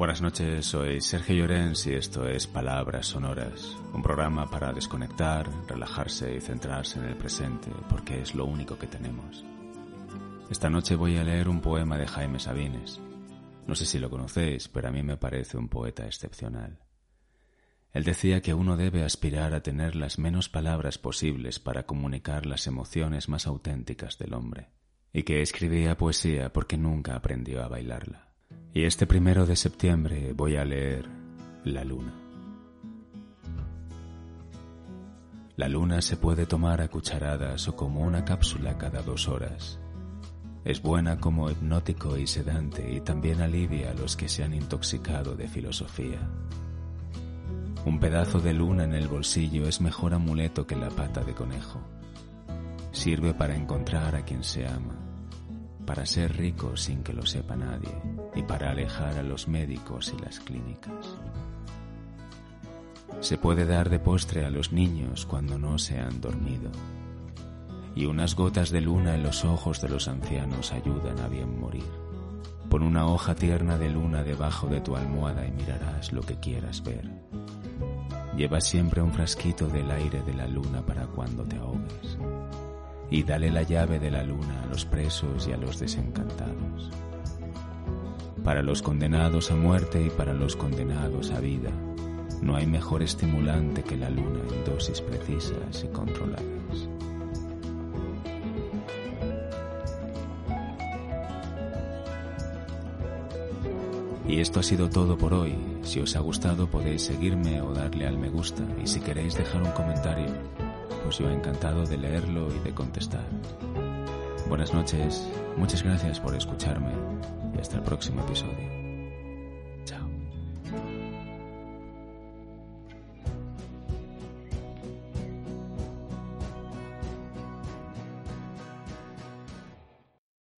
Buenas noches, soy Sergio Llorens y esto es Palabras Sonoras, un programa para desconectar, relajarse y centrarse en el presente, porque es lo único que tenemos. Esta noche voy a leer un poema de Jaime Sabines. No sé si lo conocéis, pero a mí me parece un poeta excepcional. Él decía que uno debe aspirar a tener las menos palabras posibles para comunicar las emociones más auténticas del hombre, y que escribía poesía porque nunca aprendió a bailarla. Y este primero de septiembre voy a leer La Luna. La luna se puede tomar a cucharadas o como una cápsula cada dos horas. Es buena como hipnótico y sedante y también alivia a los que se han intoxicado de filosofía. Un pedazo de luna en el bolsillo es mejor amuleto que la pata de conejo. Sirve para encontrar a quien se ama, para ser rico sin que lo sepa nadie y para alejar a los médicos y las clínicas. Se puede dar de postre a los niños cuando no se han dormido. Y unas gotas de luna en los ojos de los ancianos ayudan a bien morir. Pon una hoja tierna de luna debajo de tu almohada y mirarás lo que quieras ver. Lleva siempre un frasquito del aire de la luna para cuando te ahogues y dale la llave de la luna a los presos y a los desencantados. Para los condenados a muerte y para los condenados a vida, no hay mejor estimulante que la luna en dosis precisas y controladas. Y esto ha sido todo por hoy. Si os ha gustado podéis seguirme o darle al me gusta y si queréis dejar un comentario pues yo encantado de leerlo y de contestar. Buenas noches, muchas gracias por escucharme y hasta el próximo episodio.